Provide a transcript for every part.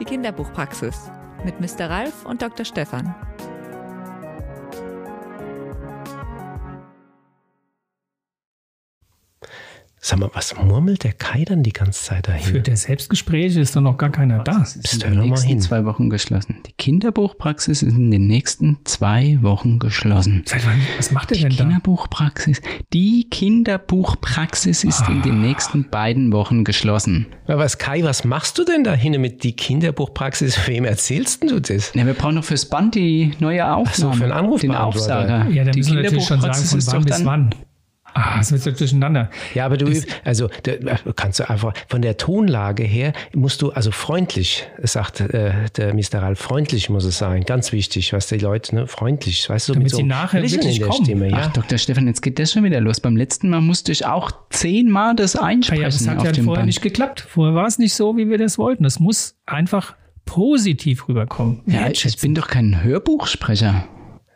Die Kinderbuchpraxis mit Mr. Ralf und Dr. Stefan. Sag mal, was murmelt der Kai dann die ganze Zeit dahin? Für der Selbstgespräche ist doch noch gar keiner da. Ist in den nächsten zwei Wochen geschlossen. Die Kinderbuchpraxis ist in den nächsten zwei Wochen geschlossen. Seit wann? Was macht ihr Die denn da? Kinderbuchpraxis, die Kinderbuchpraxis ist in den nächsten beiden Wochen geschlossen. Na, was, Kai, was machst du denn da hin mit die Kinderbuchpraxis? Wem erzählst du das? Ja, wir brauchen noch fürs Band die neue Aufnahme. so, für einen Den Anrufbeantworter. Aufsager. Ja, dann die müssen wir natürlich schon sagen, von ist wann doch bis dann wann. Ah, das wird so durcheinander. Ja, aber du, also, da kannst du einfach, von der Tonlage her musst du, also freundlich, sagt äh, der Mr. Ralf, freundlich muss es sein, ganz wichtig, was die Leute, ne, freundlich, weißt du, Damit mit so sie nachher Lächeln wirklich in der kommen. Stimme, ja. Ach, Dr. Stefan, jetzt geht das schon wieder los. Beim letzten Mal musste ich auch zehnmal das Ah einsprechen ja, das hat auf ja dem vorher Band. nicht geklappt. Vorher war es nicht so, wie wir das wollten. Es muss einfach positiv rüberkommen. Ja, ich bin doch kein Hörbuchsprecher.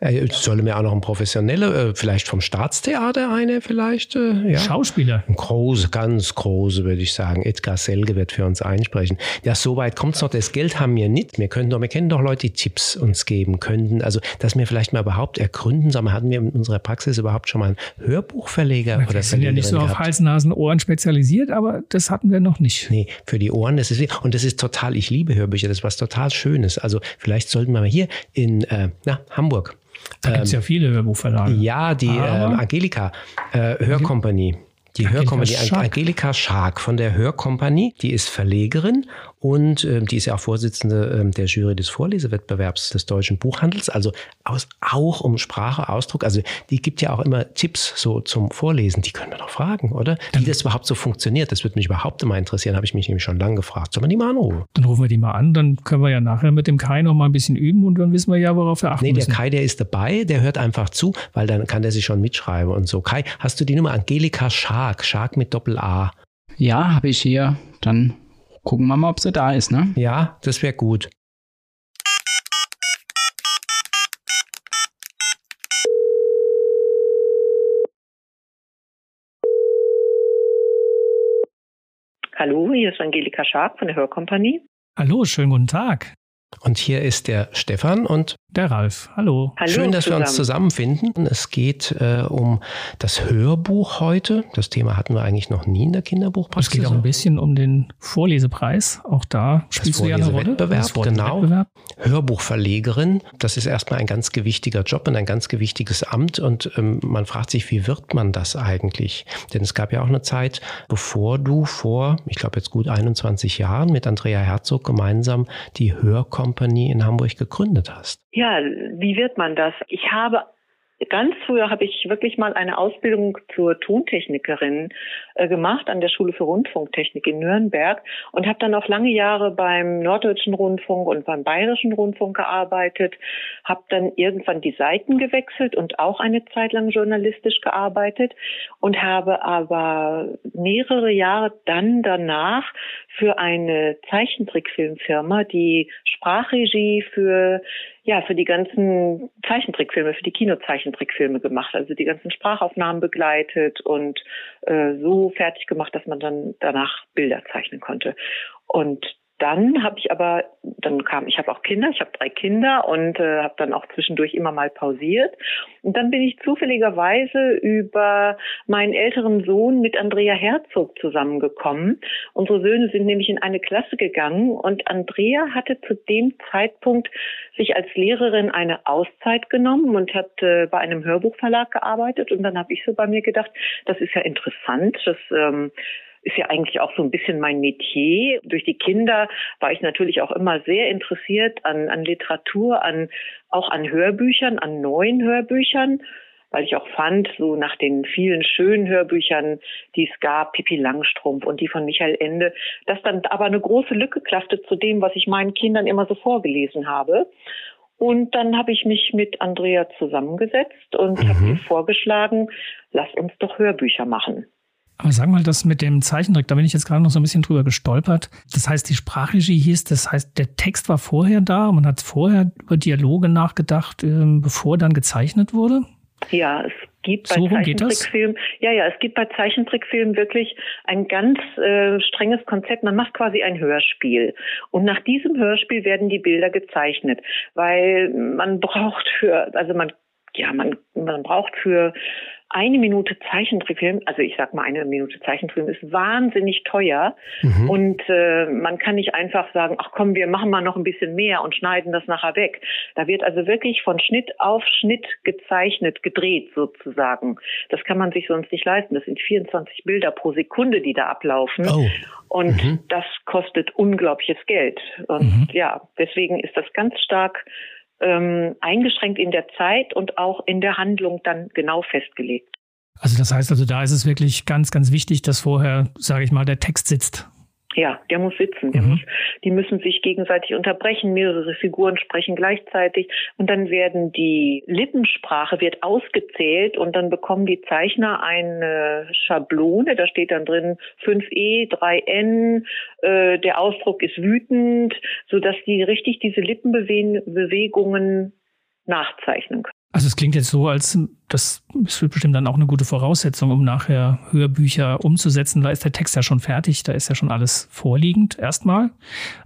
Äh, soll mir auch noch ein professioneller, äh, vielleicht vom Staatstheater eine, vielleicht, äh, ja. Schauspieler. Ein große, ganz große, würde ich sagen. Edgar Selge wird für uns einsprechen. Ja, so weit kommt's noch. Das Geld haben wir nicht. Wir können doch, wir kennen doch Leute, die Tipps uns geben könnten. Also, dass wir vielleicht mal überhaupt ergründen, sagen wir, hatten wir in unserer Praxis überhaupt schon mal einen Hörbuchverleger oder Wir sind ja nicht so Verlegerin auf gehabt? Hals, Nasen, Ohren spezialisiert, aber das hatten wir noch nicht. Nee, für die Ohren, das ist, und das ist total, ich liebe Hörbücher, das ist was total Schönes. Also, vielleicht sollten wir mal hier in, äh, na, Hamburg, Da gibt es ja viele Hörbuchverlage. Ja, die ähm, Angelika äh, Hörkompanie. Die Angelika Hörkompanie, Schark. Angelika Schark von der Hörkompanie, die ist Verlegerin und ähm, die ist ja auch Vorsitzende ähm, der Jury des Vorlesewettbewerbs des deutschen Buchhandels, also aus, auch um Sprache, Ausdruck. Also die gibt ja auch immer Tipps so zum Vorlesen. Die können wir doch fragen, oder? Wie das überhaupt so funktioniert, das würde mich überhaupt immer interessieren, habe ich mich nämlich schon lange gefragt. Soll man die mal anrufen? Dann rufen wir die mal an, dann können wir ja nachher mit dem Kai noch mal ein bisschen üben und dann wissen wir ja, worauf wir achten Nee, der müssen. Kai, der ist dabei, der hört einfach zu, weil dann kann der sich schon mitschreiben und so. Kai, hast du die Nummer Angelika Schark, Schark mit Doppel-A? Ja, habe ich hier. Dann gucken wir mal, ob sie da ist, ne? Ja, das wäre gut. Hallo, hier ist Angelika Schark von der Hörkompanie. Hallo, schönen guten Tag. Und hier ist der Stefan und Der Ralf. Hallo. Hallo schön, dass wir uns zusammen. zusammenfinden. Es geht äh, um das Hörbuch heute. Das Thema hatten wir eigentlich noch nie in der Es Kinderbuchpraxis. geht auch ein bisschen um den Vorlesepreis. Auch da spielst du ja eine Rolle. Vorlesewettbewerb, Das Vorlesewettbewerb. Hörbuchverlegerin, das ist erstmal ein ganz gewichtiger Job und ein ganz gewichtiges Amt. Und ähm, man fragt sich, wie wird man das eigentlich? Denn es gab ja auch eine Zeit, bevor du vor, ich glaube jetzt gut 21 Jahren mit Andrea Herzog gemeinsam die Hörkompanie in Hamburg gegründet hast. Ja, wie wird man das? Ich habe ganz früher habe ich wirklich mal eine Ausbildung zur Tontechnikerin äh, gemacht an der Schule für Rundfunktechnik in Nürnberg und habe dann auch lange Jahre beim Norddeutschen Rundfunk und beim Bayerischen Rundfunk gearbeitet, habe dann irgendwann die Seiten gewechselt und auch eine Zeit lang journalistisch gearbeitet und habe aber mehrere Jahre dann danach für eine Zeichentrickfilmfirma die Sprachregie für ja für die ganzen Zeichentrickfilme, für die Kinozeichentrickfilme gemacht, also die ganzen Sprachaufnahmen begleitet und äh, so fertig gemacht, dass man dann danach Bilder zeichnen konnte. Und dann habe ich aber, dann kam, ich habe auch Kinder, ich habe drei Kinder und äh, habe dann auch zwischendurch immer mal pausiert. Und dann bin ich zufälligerweise über meinen älteren Sohn mit Andrea Herzog zusammengekommen. Unsere Söhne sind nämlich in eine Klasse gegangen und Andrea hatte zu dem Zeitpunkt sich als Lehrerin eine Auszeit genommen und hat äh, bei einem Hörbuchverlag gearbeitet. Und dann habe ich so bei mir gedacht, das ist ja interessant, das ähm, ist ja eigentlich auch so ein bisschen mein Metier. Durch die Kinder war ich natürlich auch immer sehr interessiert an, an Literatur, an, auch an Hörbüchern, an neuen Hörbüchern, weil ich auch fand, so nach den vielen schönen Hörbüchern, die es gab, Pippi Langstrumpf und die von Michael Ende, dass dann aber eine große Lücke klaffte zu dem, was ich meinen Kindern immer so vorgelesen habe. Und dann habe ich mich mit Andrea zusammengesetzt und Mhm. habe ihr vorgeschlagen, lass uns doch Hörbücher machen. Aber sag mal, das mit dem Zeichentrick, da bin ich jetzt gerade noch so ein bisschen drüber gestolpert. Das heißt, die Sprachregie hieß, das heißt, der Text war vorher da, man hat vorher über Dialoge nachgedacht, ähm, bevor dann gezeichnet wurde. Ja, es gibt bei so Zeichentrickfilmen, ja, ja, es gibt bei Zeichentrickfilmen wirklich ein ganz äh, strenges Konzept. Man macht quasi ein Hörspiel. Und nach diesem Hörspiel werden die Bilder gezeichnet, weil man braucht für, also man ja, man, man braucht für eine Minute Zeichentrickfilm, also ich sag mal eine Minute Zeichentrickfilm ist wahnsinnig teuer mhm. und äh, man kann nicht einfach sagen, ach komm, wir machen mal noch ein bisschen mehr und schneiden das nachher weg. Da wird also wirklich von Schnitt auf Schnitt gezeichnet, gedreht sozusagen. Das kann man sich sonst nicht leisten. Das sind 24 Bilder pro Sekunde, die da ablaufen. Oh. Und mhm. das kostet unglaubliches Geld. Und mhm. ja, deswegen ist das ganz stark ähm, eingeschränkt in der Zeit und auch in der Handlung dann genau festgelegt. Also das heißt also, da ist es wirklich ganz, ganz wichtig, dass vorher, sage ich mal, der Text sitzt. Ja, der muss sitzen. Der mhm. muss, die müssen sich gegenseitig unterbrechen. Mehrere Figuren sprechen gleichzeitig und dann werden die Lippensprache wird ausgezählt und dann bekommen die Zeichner eine Schablone. Da steht dann drin 5e, 3n. Äh, der Ausdruck ist wütend, so dass die richtig diese Lippenbewegungen nachzeichnen können. Also es klingt jetzt so, als das ist bestimmt dann auch eine gute Voraussetzung, um nachher Hörbücher umzusetzen. Da ist der Text ja schon fertig, da ist ja schon alles vorliegend erstmal.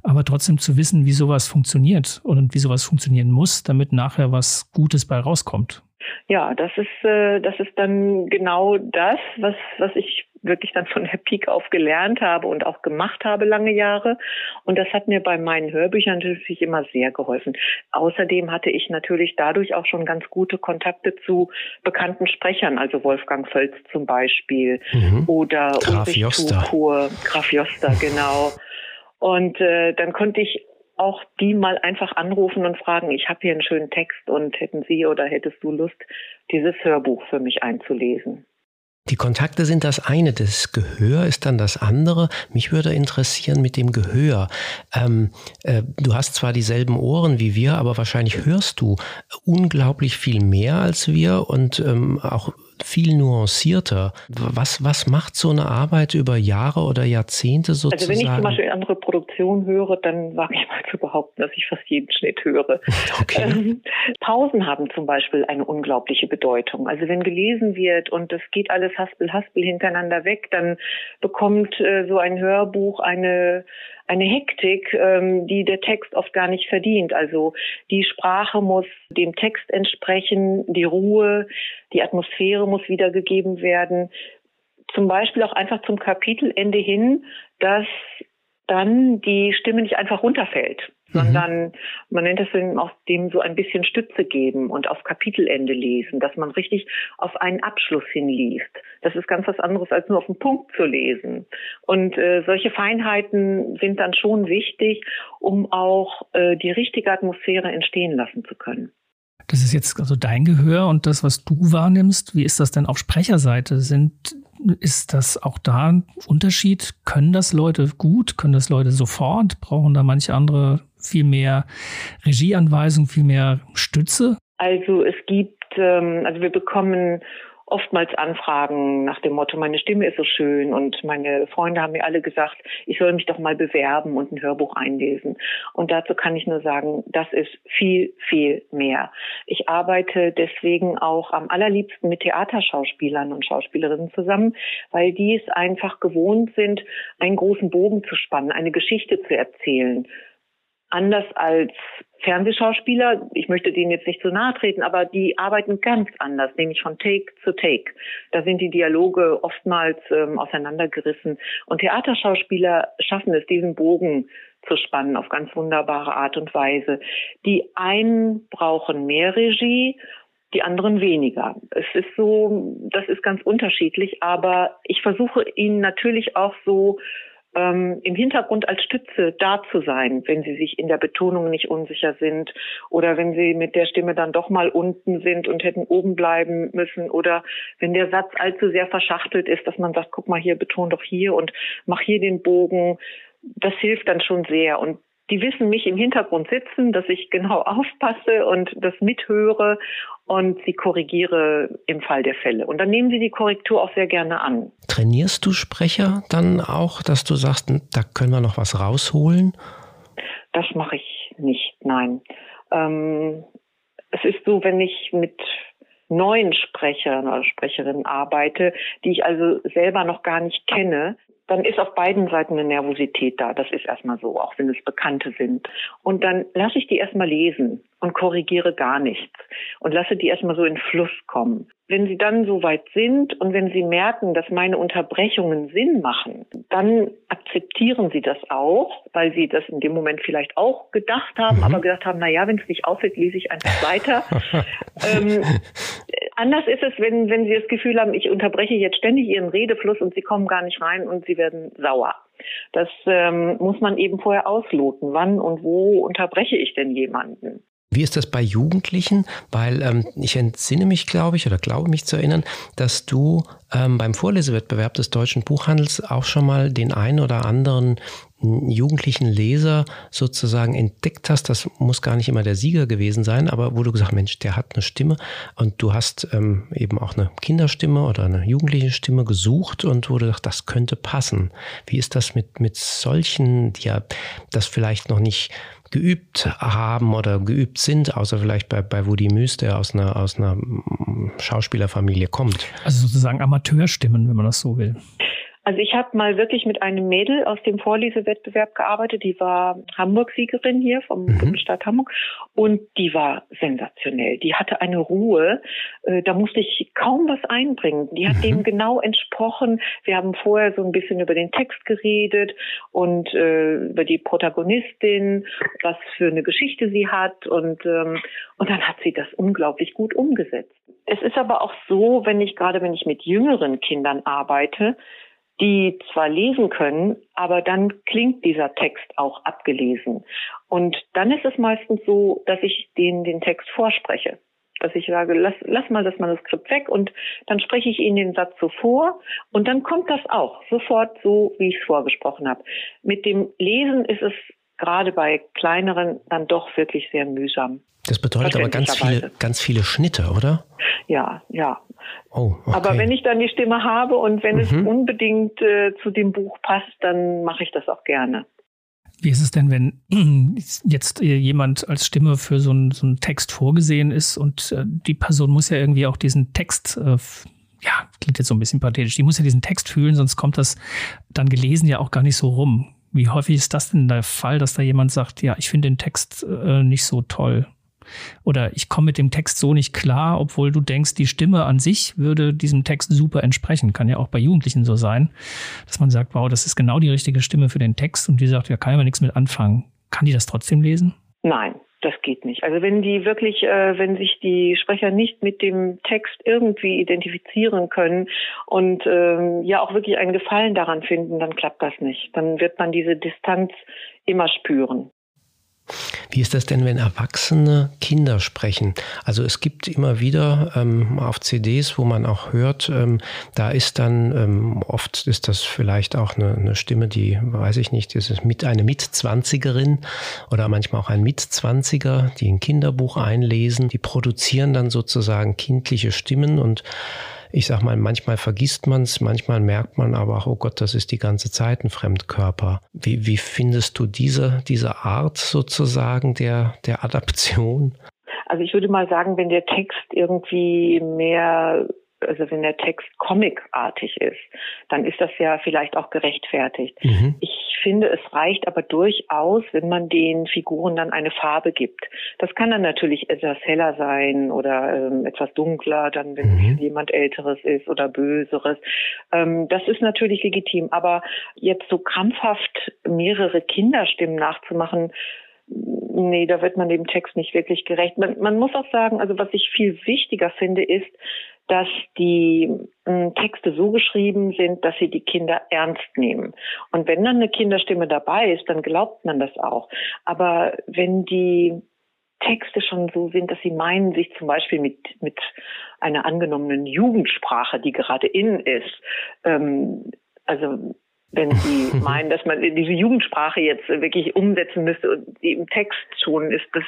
Aber trotzdem zu wissen, wie sowas funktioniert und wie sowas funktionieren muss, damit nachher was Gutes bei rauskommt. Ja, das ist äh, das ist dann genau das, was was ich wirklich dann von der Peak auf gelernt habe und auch gemacht habe lange Jahre. Und das hat mir bei meinen Hörbüchern natürlich immer sehr geholfen. Außerdem hatte ich natürlich dadurch auch schon ganz gute Kontakte zu bekannten Sprechern, also Wolfgang Völz zum Beispiel mhm. oder Graf. Tukur, Graf Joster, genau. Und äh, dann konnte ich auch die mal einfach anrufen und fragen, ich habe hier einen schönen Text und hätten Sie oder hättest du Lust, dieses Hörbuch für mich einzulesen? Die Kontakte sind das eine, das Gehör ist dann das andere. Mich würde interessieren mit dem Gehör. Ähm, äh, du hast zwar dieselben Ohren wie wir, aber wahrscheinlich hörst du unglaublich viel mehr als wir und ähm, auch viel nuancierter. Was, was macht so eine Arbeit über Jahre oder Jahrzehnte sozusagen? Also wenn ich zum Beispiel andere Produktionen höre, dann wage ich mal zu behaupten, dass ich fast jeden Schnitt höre. Okay. Ähm, Pausen haben zum Beispiel eine unglaubliche Bedeutung. Also wenn gelesen wird und es geht alles haspel haspel hintereinander weg, dann bekommt äh, so ein Hörbuch eine eine Hektik, ähm, die der Text oft gar nicht verdient. Also die Sprache muss dem Text entsprechen, die Ruhe, die Atmosphäre muss wiedergegeben werden. Zum Beispiel auch einfach zum Kapitelende hin, dass dann die Stimme nicht einfach runterfällt, mhm. sondern man nennt es dann auch dem so ein bisschen Stütze geben und auf Kapitelende lesen, dass man richtig auf einen Abschluss hinliest. Das ist ganz was anderes, als nur auf den Punkt zu lesen. Und äh, solche Feinheiten sind dann schon wichtig, um auch äh, die richtige Atmosphäre entstehen lassen zu können. Das ist jetzt also dein Gehör und das, was du wahrnimmst. Wie ist das denn auf Sprecherseite? Sind, ist das auch da ein Unterschied? Können das Leute gut? Können das Leute sofort? Brauchen da manche andere viel mehr Regieanweisung, viel mehr Stütze? Also es gibt, ähm, also wir bekommen oftmals Anfragen nach dem Motto, meine Stimme ist so schön und meine Freunde haben mir alle gesagt, ich soll mich doch mal bewerben und ein Hörbuch einlesen. Und dazu kann ich nur sagen, das ist viel, viel mehr. Ich arbeite deswegen auch am allerliebsten mit Theaterschauspielern und Schauspielerinnen zusammen, weil die es einfach gewohnt sind, einen großen Bogen zu spannen, eine Geschichte zu erzählen anders als Fernsehschauspieler, ich möchte denen jetzt nicht zu nahe treten, aber die arbeiten ganz anders, nämlich von Take zu Take. Da sind die Dialoge oftmals ähm, auseinandergerissen. Und Theaterschauspieler schaffen es, diesen Bogen zu spannen auf ganz wunderbare Art und Weise. Die einen brauchen mehr Regie, die anderen weniger. Es ist so, das ist ganz unterschiedlich, aber ich versuche ihnen natürlich auch so ähm, im Hintergrund als Stütze da zu sein, wenn sie sich in der Betonung nicht unsicher sind oder wenn sie mit der Stimme dann doch mal unten sind und hätten oben bleiben müssen oder wenn der Satz allzu sehr verschachtelt ist, dass man sagt, guck mal hier, beton doch hier und mach hier den Bogen. Das hilft dann schon sehr und die wissen mich im Hintergrund sitzen, dass ich genau aufpasse und das mithöre und sie korrigiere im Fall der Fälle. Und dann nehmen sie die Korrektur auch sehr gerne an. Trainierst du Sprecher dann auch, dass du sagst, hm, da können wir noch was rausholen? Das mache ich nicht, nein. Ähm, es ist so, wenn ich mit neuen Sprechern oder Sprecherinnen arbeite, die ich also selber noch gar nicht kenne, dann ist auf beiden Seiten eine Nervosität da. Das ist erstmal so, auch wenn es Bekannte sind. Und dann lasse ich die erstmal lesen und korrigiere gar nichts und lasse die erstmal so in Fluss kommen. Wenn sie dann so weit sind und wenn sie merken, dass meine Unterbrechungen Sinn machen, dann akzeptieren sie das auch, weil sie das in dem Moment vielleicht auch gedacht haben, mhm. aber gedacht haben, na ja, wenn es nicht auffällt, lese ich einfach weiter. ähm, anders ist es, wenn, wenn sie das Gefühl haben, ich unterbreche jetzt ständig ihren Redefluss und sie kommen gar nicht rein und sie werden sauer. Das ähm, muss man eben vorher ausloten. Wann und wo unterbreche ich denn jemanden? Wie ist das bei Jugendlichen? Weil ähm, ich entsinne mich, glaube ich, oder glaube mich zu erinnern, dass du ähm, beim Vorlesewettbewerb des deutschen Buchhandels auch schon mal den einen oder anderen hm, jugendlichen Leser sozusagen entdeckt hast. Das muss gar nicht immer der Sieger gewesen sein, aber wo du gesagt, Mensch, der hat eine Stimme und du hast ähm, eben auch eine Kinderstimme oder eine jugendliche Stimme gesucht und wo du dacht, das könnte passen. Wie ist das mit, mit solchen, die ja das vielleicht noch nicht geübt haben oder geübt sind, außer vielleicht bei, bei Woody Müs, der aus einer, aus einer Schauspielerfamilie kommt. Also sozusagen Amateurstimmen, wenn man das so will. Also ich habe mal wirklich mit einem Mädel aus dem Vorlesewettbewerb gearbeitet, die war Hamburg-Siegerin hier vom mhm. Bundesstaat Hamburg und die war sensationell. Die hatte eine Ruhe, äh, da musste ich kaum was einbringen. Die hat mhm. dem genau entsprochen. Wir haben vorher so ein bisschen über den Text geredet und äh, über die Protagonistin, was für eine Geschichte sie hat und ähm, und dann hat sie das unglaublich gut umgesetzt. Es ist aber auch so, wenn ich gerade wenn ich mit jüngeren Kindern arbeite, die zwar lesen können, aber dann klingt dieser Text auch abgelesen. Und dann ist es meistens so, dass ich denen den Text vorspreche. Dass ich sage, lass, lass mal das Manuskript weg und dann spreche ich ihnen den Satz so vor und dann kommt das auch sofort so, wie ich es vorgesprochen habe. Mit dem Lesen ist es gerade bei kleineren dann doch wirklich sehr mühsam. Das bedeutet aber ganz viele, ganz viele Schnitte, oder? Ja, ja. Oh, okay. Aber wenn ich dann die Stimme habe und wenn mhm. es unbedingt äh, zu dem Buch passt, dann mache ich das auch gerne. Wie ist es denn, wenn jetzt jemand als Stimme für so einen, so einen Text vorgesehen ist und äh, die Person muss ja irgendwie auch diesen Text, äh, ja, klingt jetzt so ein bisschen pathetisch, die muss ja diesen Text fühlen, sonst kommt das dann gelesen ja auch gar nicht so rum. Wie häufig ist das denn der Fall, dass da jemand sagt, ja, ich finde den Text äh, nicht so toll? Oder ich komme mit dem Text so nicht klar, obwohl du denkst, die Stimme an sich würde diesem Text super entsprechen. Kann ja auch bei Jugendlichen so sein, dass man sagt, wow, das ist genau die richtige Stimme für den Text und die sagt, ja, kann ja nichts mit anfangen. Kann die das trotzdem lesen? Nein, das geht nicht. Also wenn die wirklich, äh, wenn sich die Sprecher nicht mit dem Text irgendwie identifizieren können und ähm, ja auch wirklich einen Gefallen daran finden, dann klappt das nicht. Dann wird man diese Distanz immer spüren. Wie ist das denn, wenn Erwachsene Kinder sprechen? Also es gibt immer wieder ähm, auf CDs, wo man auch hört, ähm, da ist dann, ähm, oft ist das vielleicht auch eine, eine, Stimme, die, weiß ich nicht, ist es mit eine Mitzwanzigerin oder manchmal auch ein Mitzwanziger, die ein Kinderbuch einlesen, die produzieren dann sozusagen kindliche Stimmen und ich sag mal, manchmal vergisst man es, manchmal merkt man aber auch, oh Gott, das ist die ganze Zeit ein Fremdkörper. Wie, wie findest du diese, diese Art sozusagen der, der Adaption? Also ich würde mal sagen, wenn der Text irgendwie mehr also wenn der Text comicartig ist, dann ist das ja vielleicht auch gerechtfertigt. Mhm. Ich finde, es reicht aber durchaus, wenn man den Figuren dann eine Farbe gibt. Das kann dann natürlich etwas heller sein oder ähm, etwas dunkler, dann wenn mhm. jemand Älteres ist oder Böseres. Ähm, das ist natürlich legitim. Aber jetzt so krampfhaft mehrere Kinderstimmen nachzumachen, nee, da wird man dem Text nicht wirklich gerecht. Man, man muss auch sagen, also was ich viel wichtiger finde, ist, dass die äh, Texte so geschrieben sind, dass sie die Kinder ernst nehmen. Und wenn dann eine Kinderstimme dabei ist, dann glaubt man das auch. Aber wenn die Texte schon so sind, dass sie meinen, sich zum Beispiel mit, mit einer angenommenen Jugendsprache, die gerade in ist, ähm, also wenn sie meinen, dass man diese Jugendsprache jetzt wirklich umsetzen müsste und die im Text schon ist, das,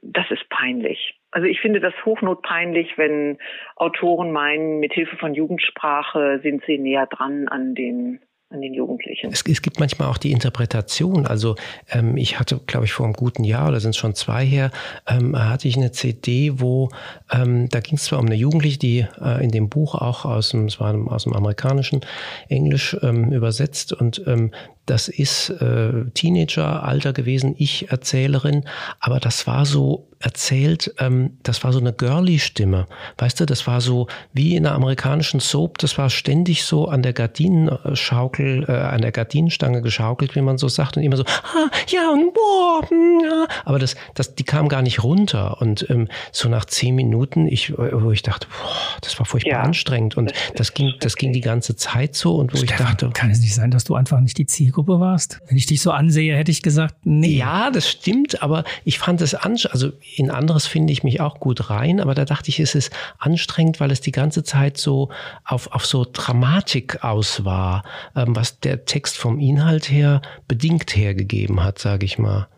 das ist peinlich. Also ich finde das hochnotpeinlich, wenn Autoren meinen, mit Hilfe von Jugendsprache sind sie näher dran an den an den Jugendlichen. Es, es gibt manchmal auch die Interpretation. Also ähm, ich hatte, glaube ich, vor einem guten Jahr oder sind es schon zwei her, ähm, hatte ich eine CD, wo ähm, da ging es zwar um eine Jugendliche, die äh, in dem Buch auch aus dem, es war aus dem amerikanischen Englisch ähm, übersetzt und ähm, das ist äh, Teenageralter gewesen, ich Erzählerin, aber das war so erzählt, ähm, das war so eine girly-Stimme. Weißt du, das war so wie in einer amerikanischen Soap, das war ständig so an der Gardinenschaukel, äh, an der Gardinenstange geschaukelt, wie man so sagt, und immer so, ah, ja, und boah, hm, ja. Aber das, das, die kam gar nicht runter. Und ähm, so nach zehn Minuten, ich, wo ich dachte, boah, das war furchtbar ja, anstrengend. Und das, das ging, das ging die ganze Zeit so. Und wo Stefan, ich dachte. Kann es nicht sein, dass du einfach nicht die Zielgruppe warst? Wenn ich dich so ansehe, hätte ich gesagt, nee. Ja, das stimmt, aber ich fand es anstrengend. Also in anderes finde ich mich auch gut rein, aber da dachte ich, es ist anstrengend, weil es die ganze Zeit so auf, auf so Dramatik aus war, ähm, was der Text vom Inhalt her bedingt hergegeben hat, sage ich mal.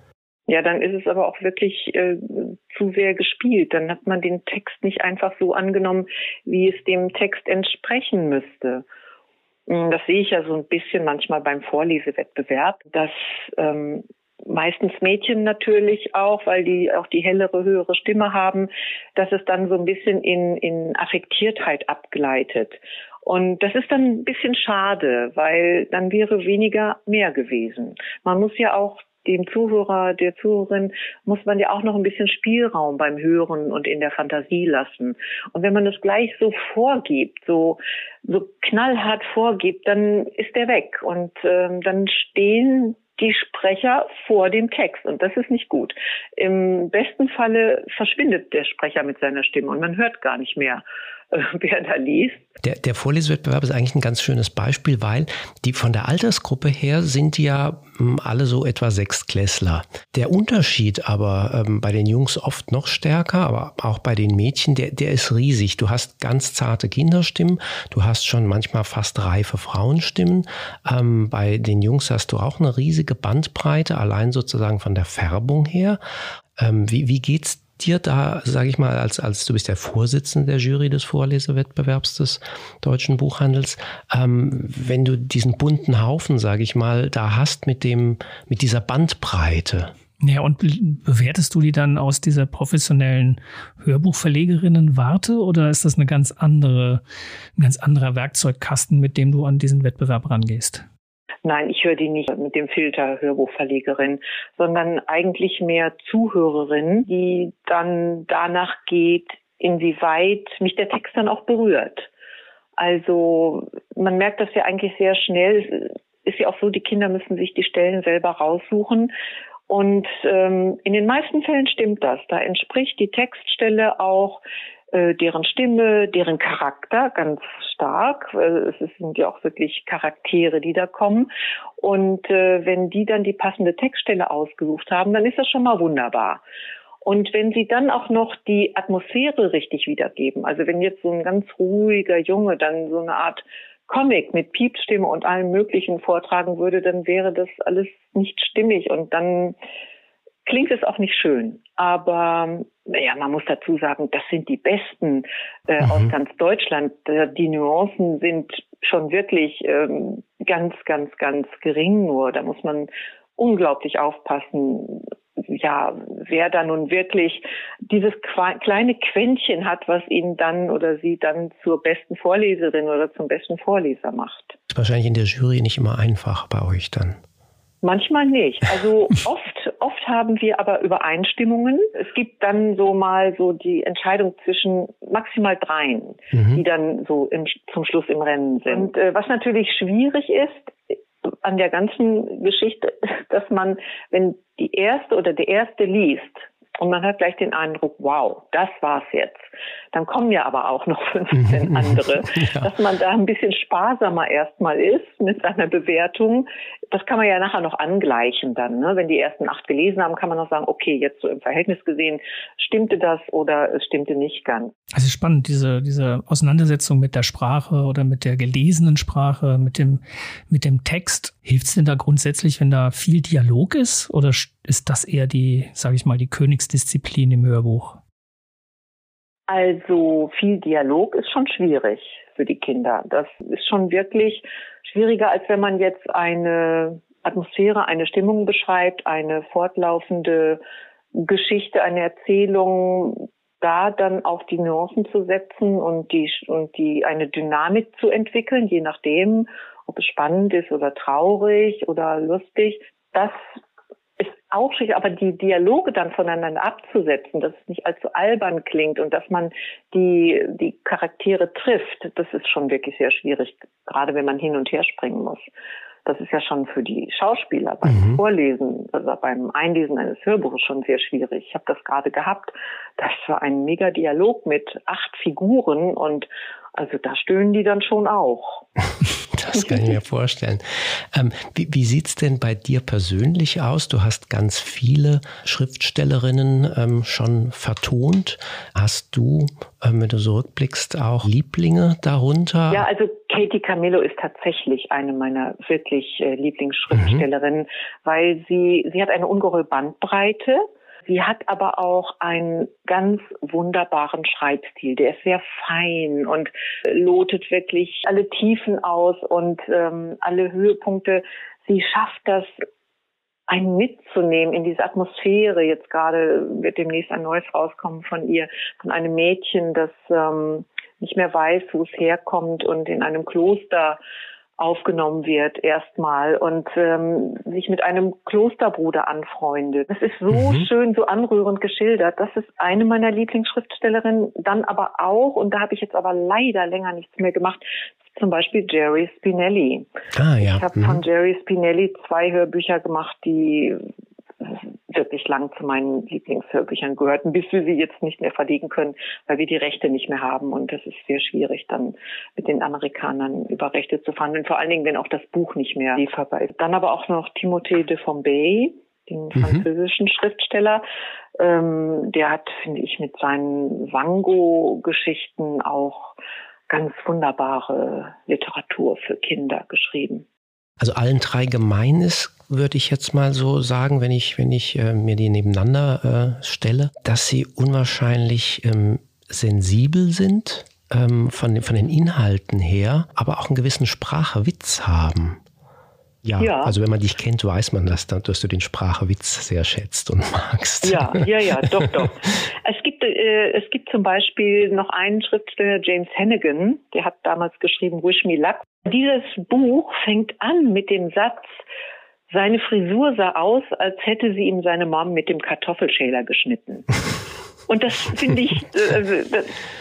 Ja, dann ist es aber auch wirklich äh, zu sehr gespielt. Dann hat man den Text nicht einfach so angenommen, wie es dem Text entsprechen müsste. Hm, das sehe ich ja so ein bisschen manchmal beim Vorlesewettbewerb, dass ähm, meistens Mädchen natürlich auch, weil die auch die hellere, höhere Stimme haben, dass es dann so ein bisschen in, in Affektiertheit abgleitet. Und das ist dann ein bisschen schade, weil dann wäre weniger mehr gewesen. Man muss ja auch dem Zuhörer, der Zuhörerin, muss man ja auch noch ein bisschen Spielraum beim Hören und in der Fantasie lassen. Und wenn man das gleich so vorgibt, so, so knallhart vorgibt, dann ist der weg. Und ähm, dann stehen die Sprecher vor dem Text und das ist nicht gut. Im besten Falle verschwindet der Sprecher mit seiner Stimme und man hört gar nicht mehr, wer da liest. Der, der Vorlesewettbewerb ist eigentlich ein ganz schönes Beispiel, weil die von der Altersgruppe her sind ja hm, alle so etwa Sechstklässler. Der Unterschied aber ähm, bei den Jungs oft noch stärker, aber auch bei den Mädchen, der, der ist riesig. Du hast ganz zarte Kinderstimmen, du hast schon manchmal fast reife Frauenstimmen. Ähm, bei den Jungs hast du auch eine riesige Bandbreite, allein sozusagen von der Färbung her. Ähm, wie, wie geht's dir da, sage ich mal, als, als du bist der Vorsitzende der Jury des Vorlesewettbewerbs des deutschen Buchhandels, ähm, wenn du diesen bunten Haufen, sage ich mal, da hast mit dem, mit dieser Bandbreite. Ja, und bewertest du die dann aus dieser professionellen Hörbuchverlegerinnen-Warte oder ist das eine ganz andere, ein ganz anderer Werkzeugkasten, mit dem du an diesen Wettbewerb rangehst? Nein, ich höre die nicht mit dem Filter Hörbuchverlegerin, sondern eigentlich mehr Zuhörerin, die dann danach geht, inwieweit mich der Text dann auch berührt. Also man merkt das ja eigentlich sehr schnell. Ist ja auch so, die Kinder müssen sich die Stellen selber raussuchen. Und ähm, in den meisten Fällen stimmt das. Da entspricht die Textstelle auch äh, deren Stimme, deren Charakter ganz stark. Es sind ja auch wirklich Charaktere, die da kommen. Und äh, wenn die dann die passende Textstelle ausgesucht haben, dann ist das schon mal wunderbar. Und wenn sie dann auch noch die Atmosphäre richtig wiedergeben, also wenn jetzt so ein ganz ruhiger Junge dann so eine Art Comic mit Piepstimme und allem Möglichen vortragen würde, dann wäre das alles nicht stimmig und dann klingt es auch nicht schön. Aber naja, man muss dazu sagen, das sind die Besten äh, mhm. aus ganz Deutschland. Die Nuancen sind schon wirklich ähm, ganz, ganz, ganz gering nur. Da muss man unglaublich aufpassen, ja, wer da nun wirklich dieses kleine Quäntchen hat, was ihn dann oder sie dann zur besten Vorleserin oder zum besten Vorleser macht. Ist wahrscheinlich in der Jury nicht immer einfach bei euch dann. Manchmal nicht. Also oft, oft haben wir aber Übereinstimmungen. Es gibt dann so mal so die Entscheidung zwischen maximal dreien, mhm. die dann so im, zum Schluss im Rennen sind. Und äh, was natürlich schwierig ist an der ganzen Geschichte, dass man, wenn die erste oder der erste liest, und man hat gleich den Eindruck, wow, das war's jetzt. Dann kommen ja aber auch noch 15 andere. ja. Dass man da ein bisschen sparsamer erstmal ist mit seiner Bewertung. Das kann man ja nachher noch angleichen dann. Ne? Wenn die ersten acht gelesen haben, kann man noch sagen, okay, jetzt so im Verhältnis gesehen, stimmte das oder es stimmte nicht ganz. Also spannend, diese, diese Auseinandersetzung mit der Sprache oder mit der gelesenen Sprache, mit dem, mit dem Text. Hilft es denn da grundsätzlich, wenn da viel Dialog ist? Oder ist das eher die, sage ich mal, die Königsdisziplin im Hörbuch? Also viel Dialog ist schon schwierig für die Kinder. Das ist schon wirklich schwieriger, als wenn man jetzt eine Atmosphäre, eine Stimmung beschreibt, eine fortlaufende Geschichte, eine Erzählung, da dann auch die Nuancen zu setzen und die, und die, eine Dynamik zu entwickeln, je nachdem, ob es spannend ist oder traurig oder lustig. Das auch schwierig, aber die Dialoge dann voneinander abzusetzen, dass es nicht allzu albern klingt und dass man die, die Charaktere trifft, das ist schon wirklich sehr schwierig, gerade wenn man hin und her springen muss. Das ist ja schon für die Schauspieler beim mhm. Vorlesen, also beim Einlesen eines Hörbuches schon sehr schwierig. Ich habe das gerade gehabt. Das war ein mega Dialog mit acht Figuren und also da stöhnen die dann schon auch. das kann ich mir vorstellen. Ähm, wie wie sieht es denn bei dir persönlich aus? Du hast ganz viele Schriftstellerinnen ähm, schon vertont. Hast du, ähm, wenn du so rückblickst, auch Lieblinge darunter? Ja, also Katie Camillo ist tatsächlich eine meiner wirklich äh, Lieblingsschriftstellerinnen, mhm. weil sie, sie hat eine ungeheure Bandbreite Sie hat aber auch einen ganz wunderbaren Schreibstil. Der ist sehr fein und lotet wirklich alle Tiefen aus und ähm, alle Höhepunkte. Sie schafft das, einen mitzunehmen in diese Atmosphäre. Jetzt gerade wird demnächst ein neues rauskommen von ihr, von einem Mädchen, das ähm, nicht mehr weiß, wo es herkommt und in einem Kloster aufgenommen wird erstmal und ähm, sich mit einem Klosterbruder anfreundet. Das ist so mhm. schön, so anrührend geschildert. Das ist eine meiner Lieblingsschriftstellerinnen. Dann aber auch, und da habe ich jetzt aber leider länger nichts mehr gemacht, zum Beispiel Jerry Spinelli. Ah, ja. Ich habe mhm. von Jerry Spinelli zwei Hörbücher gemacht, die wirklich lang zu meinen Lieblingshörbüchern gehörten, bis wir sie jetzt nicht mehr verlegen können, weil wir die Rechte nicht mehr haben. Und das ist sehr schwierig, dann mit den Amerikanern über Rechte zu verhandeln. Vor allen Dingen, wenn auch das Buch nicht mehr lieferbar ist. Dann aber auch noch Timothée de Fombay, den mhm. französischen Schriftsteller. Ähm, der hat, finde ich, mit seinen Wango-Geschichten auch ganz wunderbare Literatur für Kinder geschrieben. Also allen drei gemein ist, würde ich jetzt mal so sagen, wenn ich, wenn ich äh, mir die nebeneinander äh, stelle, dass sie unwahrscheinlich ähm, sensibel sind ähm, von, von den Inhalten her, aber auch einen gewissen Sprachewitz haben. Ja, ja, also wenn man dich kennt, weiß man das, dass du den Sprachewitz sehr schätzt und magst. Ja, ja, ja, doch, doch. Es gibt, äh, es gibt zum Beispiel noch einen Schriftsteller, James Hannigan, der hat damals geschrieben Wish Me Luck. Dieses Buch fängt an mit dem Satz, seine Frisur sah aus, als hätte sie ihm seine Mom mit dem Kartoffelschäler geschnitten. Und das finde ich, äh,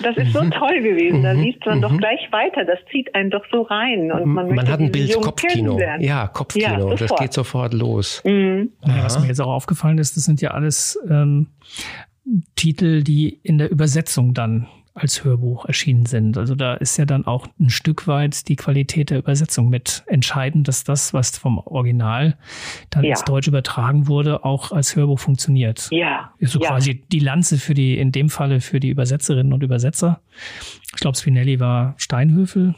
das ist so mhm. toll gewesen. Da mhm. siehst man doch mhm. gleich weiter. Das zieht einen doch so rein. Und man, man hat ein Bild Kopfkino. Ja, Kopfkino. Ja, das geht sofort los. Mhm. Ja, was mir jetzt auch aufgefallen ist, das sind ja alles ähm, Titel, die in der Übersetzung dann als Hörbuch erschienen sind. Also da ist ja dann auch ein Stück weit die Qualität der Übersetzung mit entscheidend, dass das, was vom Original dann ja. ins Deutsch übertragen wurde, auch als Hörbuch funktioniert. Ja. So ja. quasi die Lanze für die, in dem Falle für die Übersetzerinnen und Übersetzer. Ich glaube, Spinelli war Steinhöfel.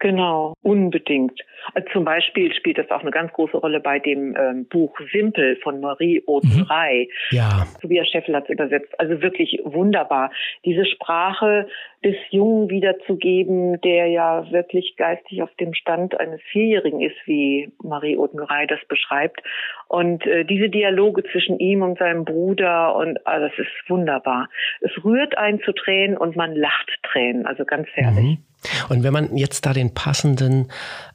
Genau, unbedingt. Also zum Beispiel spielt das auch eine ganz große Rolle bei dem ähm, Buch Simpel von Marie Odenrey. Mhm. Ja. Tobias Scheffel hat es übersetzt. Also wirklich wunderbar. Diese Sprache des Jungen wiederzugeben, der ja wirklich geistig auf dem Stand eines Vierjährigen ist, wie Marie Odenrey das beschreibt. Und äh, diese Dialoge zwischen ihm und seinem Bruder und ah, das ist wunderbar. Es rührt einen zu Tränen und man lacht Tränen. Also ganz herrlich. Mhm. Und wenn man jetzt da den passenden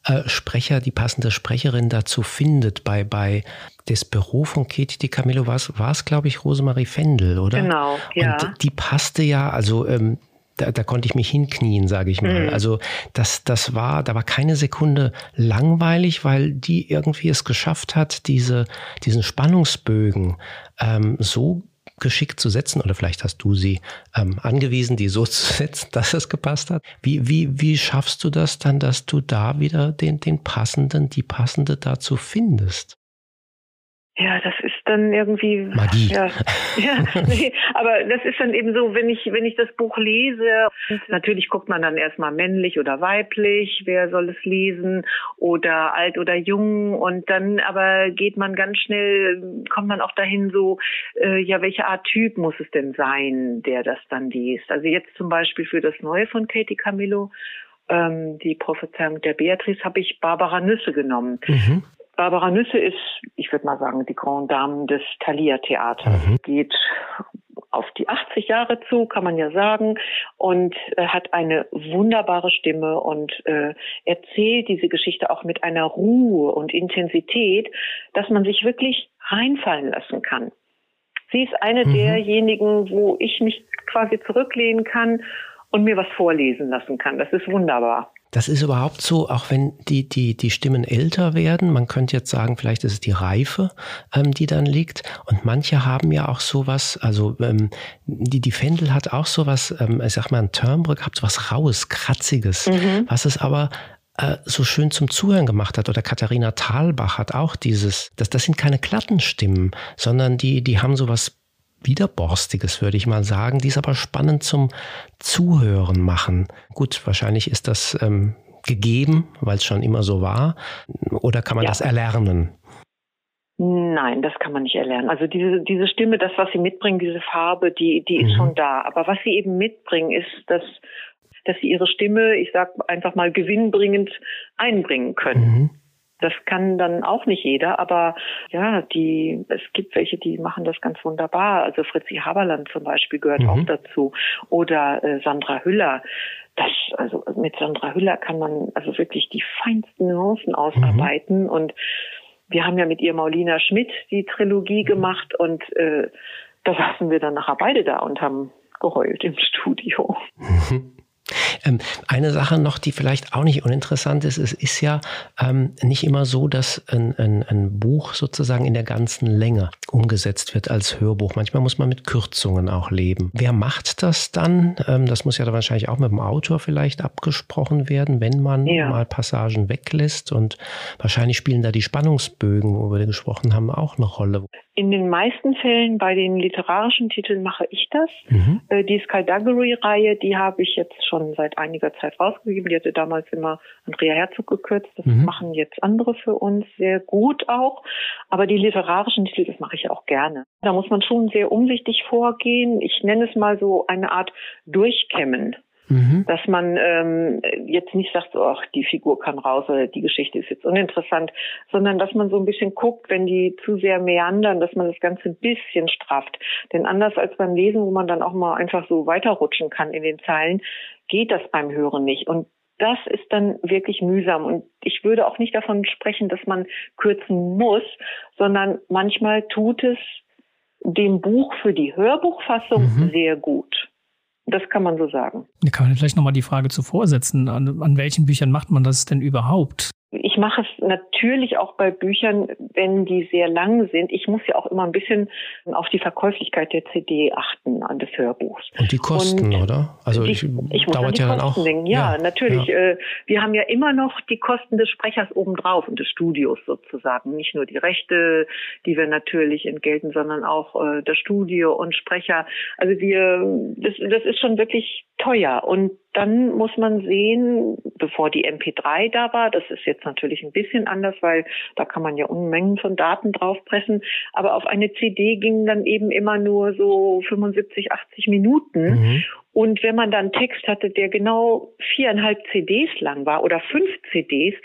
äh, Sprecher, die passende Sprecherin dazu findet, bei, bei das Büro von Katie Di Camillo war es, glaube ich, Rosemarie Fendel, oder? Genau, ja. Und die passte ja, also ähm, da, da konnte ich mich hinknien, sage ich mal. Mhm. Also das, das war, da war keine Sekunde langweilig, weil die irgendwie es geschafft hat, diese, diesen Spannungsbögen ähm, so geschickt zu setzen oder vielleicht hast du sie ähm, angewiesen, die so zu setzen, dass es gepasst hat. Wie, wie, wie schaffst du das dann, dass du da wieder den, den passenden, die passende dazu findest? Ja, das ist dann irgendwie Magie. Ja, ja nee, aber das ist dann eben so, wenn ich wenn ich das Buch lese, natürlich guckt man dann erstmal männlich oder weiblich, wer soll es lesen oder alt oder jung und dann aber geht man ganz schnell kommt man auch dahin so äh, ja welche Art Typ muss es denn sein, der das dann liest? Also jetzt zum Beispiel für das Neue von Katie Camillo ähm, die Prophezeiung der Beatrice, habe ich Barbara Nüsse genommen. Mhm. Barbara Nüsse ist, ich würde mal sagen, die Grand Dame des Thalia-Theaters. Mhm. Geht auf die 80 Jahre zu, kann man ja sagen, und äh, hat eine wunderbare Stimme und äh, erzählt diese Geschichte auch mit einer Ruhe und Intensität, dass man sich wirklich reinfallen lassen kann. Sie ist eine mhm. derjenigen, wo ich mich quasi zurücklehnen kann und mir was vorlesen lassen kann. Das ist wunderbar. Das ist überhaupt so, auch wenn die, die, die Stimmen älter werden. Man könnte jetzt sagen, vielleicht ist es die Reife, ähm, die dann liegt. Und manche haben ja auch sowas, also ähm, die, die Fendel hat auch sowas, ähm, ich sag mal, ein Timbre gehabt, sowas Raues, Kratziges, mhm. was es aber äh, so schön zum Zuhören gemacht hat. Oder Katharina Thalbach hat auch dieses, das, das sind keine glatten Stimmen, sondern die, die haben sowas Widerborstiges, würde ich mal sagen, die es aber spannend zum Zuhören machen. Gut, wahrscheinlich ist das ähm, gegeben, weil es schon immer so war. Oder kann man ja. das erlernen? Nein, das kann man nicht erlernen. Also diese, diese Stimme, das, was sie mitbringen, diese Farbe, die, die ist mhm. schon da. Aber was sie eben mitbringen, ist, dass, dass sie ihre Stimme, ich sag einfach mal, gewinnbringend einbringen können. Mhm. Das kann dann auch nicht jeder, aber ja, die, es gibt welche, die machen das ganz wunderbar. Also Fritzi Haberland zum Beispiel gehört mhm. auch dazu. Oder äh, Sandra Hüller. Das, also mit Sandra Hüller kann man also wirklich die feinsten Nuancen ausarbeiten. Mhm. Und wir haben ja mit ihr Maulina Schmidt die Trilogie gemacht und äh, da saßen wir dann nachher beide da und haben geheult im Studio. Ähm, eine Sache noch, die vielleicht auch nicht uninteressant ist, es ist ja ähm, nicht immer so, dass ein, ein, ein, Buch sozusagen in der ganzen Länge umgesetzt wird als Hörbuch. Manchmal muss man mit Kürzungen auch leben. Wer macht das dann? Ähm, das muss ja dann wahrscheinlich auch mit dem Autor vielleicht abgesprochen werden, wenn man ja. mal Passagen weglässt. Und wahrscheinlich spielen da die Spannungsbögen, wo wir gesprochen haben, auch eine Rolle. In den meisten Fällen bei den literarischen Titeln mache ich das. Mhm. Äh, die Skullduggery-Reihe, die habe ich jetzt schon seit einiger Zeit rausgegeben. Die hatte damals immer Andrea Herzog gekürzt. Das mhm. machen jetzt andere für uns sehr gut auch. Aber die literarischen Titel, das mache ich auch gerne. Da muss man schon sehr umsichtig vorgehen. Ich nenne es mal so eine Art Durchkämmen. Mhm. Dass man ähm, jetzt nicht sagt, so, ach, die Figur kann raus oder die Geschichte ist jetzt uninteressant, sondern dass man so ein bisschen guckt, wenn die zu sehr meandern, dass man das Ganze ein bisschen strafft. Denn anders als beim Lesen, wo man dann auch mal einfach so weiterrutschen kann in den Zeilen, geht das beim Hören nicht. Und das ist dann wirklich mühsam. Und ich würde auch nicht davon sprechen, dass man kürzen muss, sondern manchmal tut es dem Buch für die Hörbuchfassung mhm. sehr gut. Das kann man so sagen. Da kann man vielleicht nochmal die Frage zuvor setzen. An, an welchen Büchern macht man das denn überhaupt? Ich mache es natürlich auch bei Büchern, wenn die sehr lang sind. Ich muss ja auch immer ein bisschen auf die Verkäuflichkeit der CD achten an des Hörbuchs. Und die Kosten, Und oder? Also die, ich, ich dauert ja Kosten dann auch. Denken. Ja, ja natürlich. Ja. Äh, wir haben ja immer noch die Kosten des Sprechers obendrauf und des Studios sozusagen. Nicht nur die Rechte, die wir natürlich entgelten, sondern auch äh, das Studio und Sprecher. Also wir, das, das ist schon wirklich teuer. Und dann muss man sehen, bevor die MP3 da war, das ist jetzt natürlich ein bisschen anders, weil da kann man ja Unmengen von Daten draufpressen, aber auf eine CD gingen dann eben immer nur so 75, 80 Minuten. Mhm. Und wenn man dann Text hatte, der genau viereinhalb CDs lang war oder fünf CDs,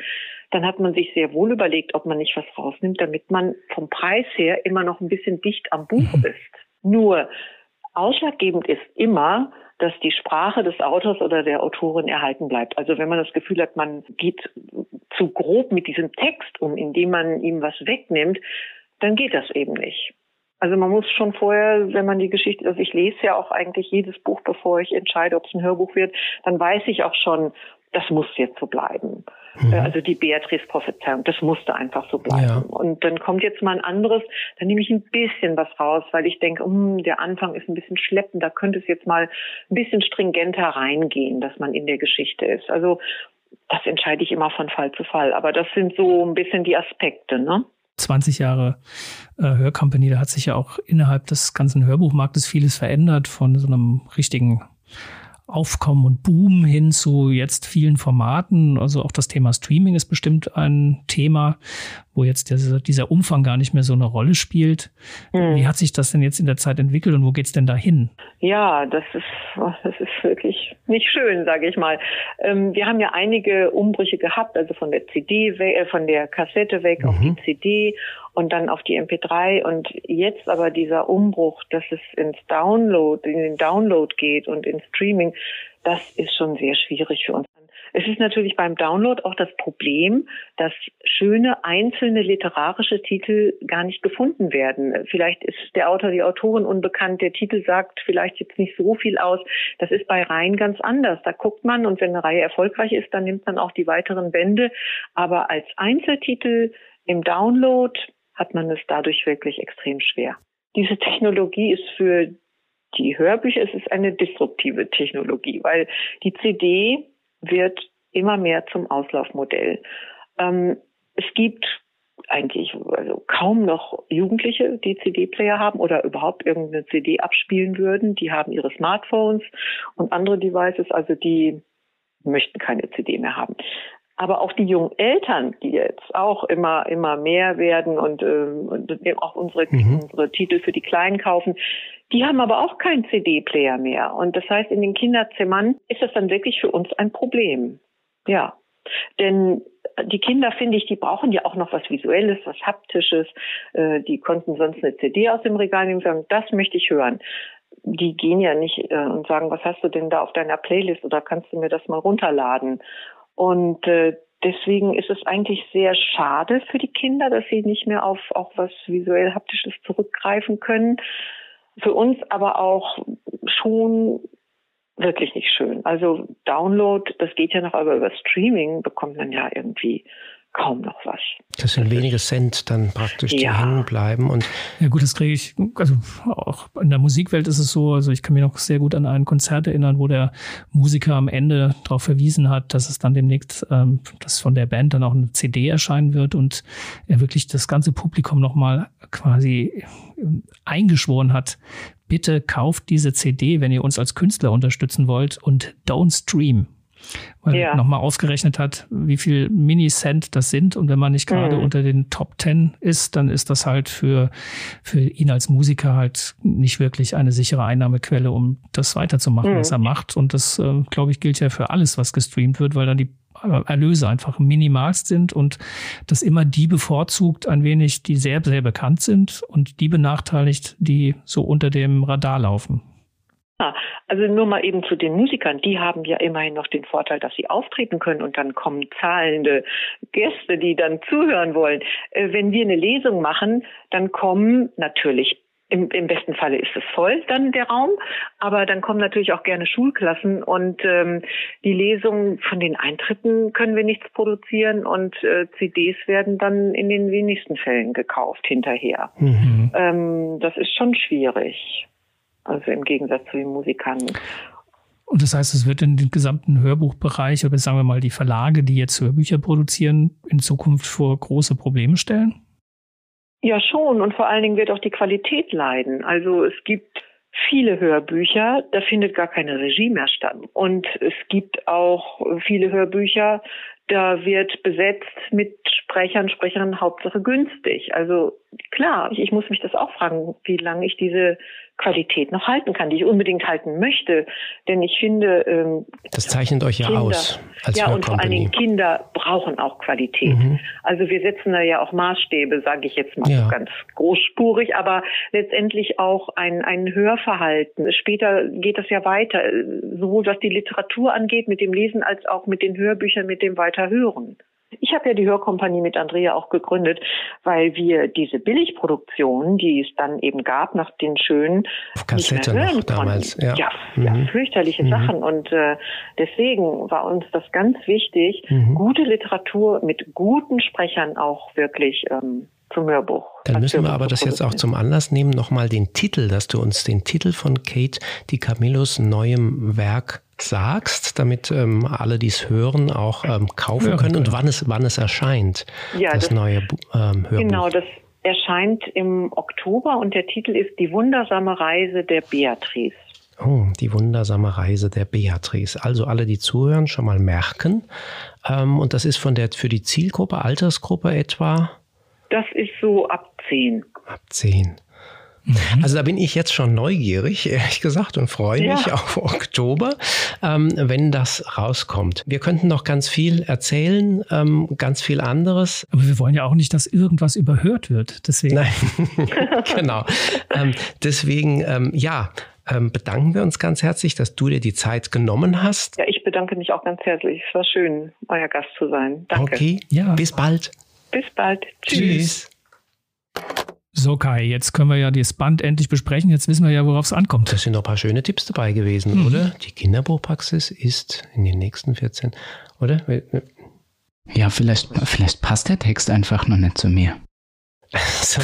dann hat man sich sehr wohl überlegt, ob man nicht was rausnimmt, damit man vom Preis her immer noch ein bisschen dicht am Buch mhm. ist. Nur ausschlaggebend ist immer, dass die Sprache des Autors oder der Autorin erhalten bleibt. Also wenn man das Gefühl hat, man geht zu grob mit diesem Text um, indem man ihm was wegnimmt, dann geht das eben nicht. Also man muss schon vorher, wenn man die Geschichte, also ich lese ja auch eigentlich jedes Buch, bevor ich entscheide, ob es ein Hörbuch wird, dann weiß ich auch schon, das muss jetzt so bleiben. Mhm. Äh, also die Beatrice-Prophezeiung, das musste einfach so bleiben. Ja. Und dann kommt jetzt mal ein anderes, dann nehme ich ein bisschen was raus, weil ich denke, um, der Anfang ist ein bisschen schleppend, da könnte es jetzt mal ein bisschen stringenter reingehen, dass man in der Geschichte ist. Also das entscheide ich immer von Fall zu Fall. Aber das sind so ein bisschen die Aspekte, ne? 20 Jahre äh, Hörcompany, da hat sich ja auch innerhalb des ganzen Hörbuchmarktes vieles verändert von so einem richtigen Aufkommen und Boom hin zu jetzt vielen Formaten. Also auch das Thema Streaming ist bestimmt ein Thema, wo jetzt dieser, dieser Umfang gar nicht mehr so eine Rolle spielt. Mhm. Wie hat sich das denn jetzt in der Zeit entwickelt und wo geht's denn dahin? Ja, das ist, das ist wirklich nicht schön, sage ich mal. Ähm, wir haben ja einige Umbrüche gehabt, also von der CD, äh, von der Kassette weg mhm. auf die CD und dann auf die MP3 und jetzt aber dieser Umbruch, dass es ins Download, in den Download geht und ins Streaming, das ist schon sehr schwierig für uns. Es ist natürlich beim Download auch das Problem, dass schöne einzelne literarische Titel gar nicht gefunden werden. Vielleicht ist der Autor, die Autorin unbekannt, der Titel sagt vielleicht jetzt nicht so viel aus. Das ist bei Reihen ganz anders. Da guckt man und wenn eine Reihe erfolgreich ist, dann nimmt man auch die weiteren Bände. Aber als Einzeltitel im Download hat man es dadurch wirklich extrem schwer. Diese Technologie ist für die Hörbücher, es ist eine disruptive Technologie, weil die CD wird immer mehr zum Auslaufmodell. Ähm, es gibt eigentlich also kaum noch Jugendliche, die CD-Player haben oder überhaupt irgendeine CD abspielen würden. Die haben ihre Smartphones und andere Devices, also die möchten keine CD mehr haben. Aber auch die jungen Eltern, die jetzt auch immer immer mehr werden und, ähm, und auch unsere, mhm. unsere Titel für die Kleinen kaufen, die haben aber auch keinen CD-Player mehr. Und das heißt, in den Kinderzimmern ist das dann wirklich für uns ein Problem. Ja. Denn die Kinder, finde ich, die brauchen ja auch noch was Visuelles, was Haptisches. Äh, die konnten sonst eine CD aus dem Regal nehmen und sagen, das möchte ich hören. Die gehen ja nicht äh, und sagen, was hast du denn da auf deiner Playlist oder kannst du mir das mal runterladen? Und äh, deswegen ist es eigentlich sehr schade für die Kinder, dass sie nicht mehr auf auch was visuell haptisches zurückgreifen können. Für uns aber auch schon wirklich nicht schön. Also Download, das geht ja noch, aber über Streaming bekommt man ja irgendwie kaum noch was. Das sind wenige Cent dann praktisch, die ja. hängen bleiben. Und ja gut, das kriege ich, also auch in der Musikwelt ist es so, also ich kann mich noch sehr gut an ein Konzert erinnern, wo der Musiker am Ende darauf verwiesen hat, dass es dann demnächst, ähm, dass von der Band dann auch eine CD erscheinen wird und er wirklich das ganze Publikum nochmal quasi eingeschworen hat, bitte kauft diese CD, wenn ihr uns als Künstler unterstützen wollt und don't stream weil ja. er nochmal ausgerechnet hat, wie viel Mini-Cent das sind. Und wenn man nicht gerade mhm. unter den Top Ten ist, dann ist das halt für, für ihn als Musiker halt nicht wirklich eine sichere Einnahmequelle, um das weiterzumachen, mhm. was er macht. Und das, äh, glaube ich, gilt ja für alles, was gestreamt wird, weil dann die Erlöse einfach minimalst sind und das immer die bevorzugt ein wenig, die sehr, sehr bekannt sind und die benachteiligt, die so unter dem Radar laufen. Also nur mal eben zu den Musikern. Die haben ja immerhin noch den Vorteil, dass sie auftreten können und dann kommen zahlende Gäste, die dann zuhören wollen. Äh, wenn wir eine Lesung machen, dann kommen natürlich im, Im besten Falle ist es voll dann der Raum, aber dann kommen natürlich auch gerne Schulklassen und ähm, die Lesung von den Eintritten können wir nichts produzieren und äh, CDs werden dann in den wenigsten Fällen gekauft hinterher. Mhm. Ähm, das ist schon schwierig. Also im Gegensatz zu den Musikern. Und das heißt, es wird in den gesamten Hörbuchbereich oder sagen wir mal die Verlage, die jetzt Hörbücher produzieren, in Zukunft vor große Probleme stellen? Ja, schon. Und vor allen Dingen wird auch die Qualität leiden. Also es gibt viele Hörbücher, da findet gar keine Regie mehr statt. Und es gibt auch viele Hörbücher, da wird besetzt mit Sprechern, Sprecherinnen Hauptsache günstig. Also klar, ich, ich muss mich das auch fragen, wie lange ich diese Qualität noch halten kann, die ich unbedingt halten möchte. Denn ich finde, ähm, das zeichnet euch ja Kinder, aus. Als ja, und vor allen Dingen Kinder brauchen auch Qualität. Mhm. Also wir setzen da ja auch Maßstäbe, sage ich jetzt mal ja. ganz großspurig, aber letztendlich auch ein, ein Hörverhalten. Später geht das ja weiter, sowohl was die Literatur angeht, mit dem Lesen, als auch mit den Hörbüchern, mit dem Weiterhören. Ich habe ja die Hörkompanie mit Andrea auch gegründet, weil wir diese Billigproduktion, die es dann eben gab nach den schönen Auf Kassette hören damals, ja. Ja, mhm. ja fürchterliche mhm. Sachen. Und äh, deswegen war uns das ganz wichtig, mhm. gute Literatur mit guten Sprechern auch wirklich ähm, zum Hörbuch. Dann müssen wir aber das jetzt auch zum Anlass nehmen, nochmal den Titel, dass du uns den Titel von Kate Di Camillos neuem Werk sagst, damit ähm, alle, die es hören, auch ähm, kaufen ja, können und wann es, wann es erscheint, ja, das, das neue ähm, Hörbuch. Genau, das erscheint im Oktober und der Titel ist Die wundersame Reise der Beatrice. Oh, die wundersame Reise der Beatrice. Also alle, die zuhören, schon mal merken. Ähm, und das ist von der für die Zielgruppe, Altersgruppe etwa? Das ist so ab zehn. Ab zehn. Mhm. Also da bin ich jetzt schon neugierig, ehrlich gesagt, und freue mich ja. auf Oktober, ähm, wenn das rauskommt. Wir könnten noch ganz viel erzählen, ähm, ganz viel anderes. Aber wir wollen ja auch nicht, dass irgendwas überhört wird. Deswegen. Nein, genau. ähm, deswegen, ähm, ja, ähm, bedanken wir uns ganz herzlich, dass du dir die Zeit genommen hast. Ja, ich bedanke mich auch ganz herzlich. Es war schön, euer Gast zu sein. Danke. Okay, ja. bis bald. Bis bald. Tschüss. Tschüss. So Kai, jetzt können wir ja das Band endlich besprechen. Jetzt wissen wir ja, worauf es ankommt. Da sind noch ein paar schöne Tipps dabei gewesen, mhm. oder? Die Kinderbuchpraxis ist in den nächsten 14, oder? Ja, vielleicht, vielleicht passt der Text einfach noch nicht zu mir. So,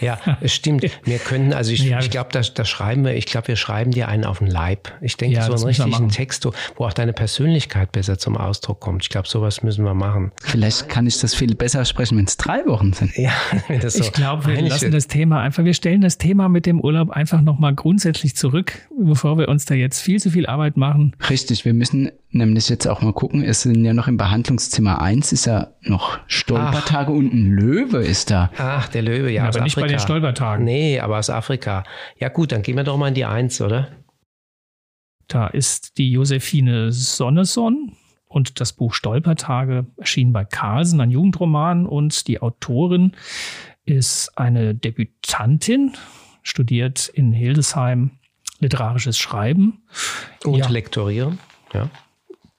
ja, es stimmt. Wir können, also ich, ja. ich glaube, da, da schreiben wir, ich glaube, wir schreiben dir einen auf den Leib. Ich denke, ja, so einen richtigen Text, wo auch deine Persönlichkeit besser zum Ausdruck kommt. Ich glaube, sowas müssen wir machen. Vielleicht kann ich das viel besser sprechen, wenn es drei Wochen sind. Ja, wenn das so Ich glaube, wir lassen das Thema einfach, wir stellen das Thema mit dem Urlaub einfach nochmal grundsätzlich zurück, bevor wir uns da jetzt viel zu viel Arbeit machen. Richtig, wir müssen nämlich jetzt auch mal gucken, es sind ja noch im Behandlungszimmer 1 ist ja noch Stolpertage Ach. und ein Löwe ist da. Ach, der Löwe, ja. ja aber nicht Afrika. bei den Stolpertagen. Nee, aber aus Afrika. Ja gut, dann gehen wir doch mal in die 1, oder? Da ist die Josephine Sonneson und das Buch Stolpertage erschienen bei Carlsen, ein Jugendroman und die Autorin ist eine Debütantin, studiert in Hildesheim literarisches Schreiben. Und ja. lektorieren, ja.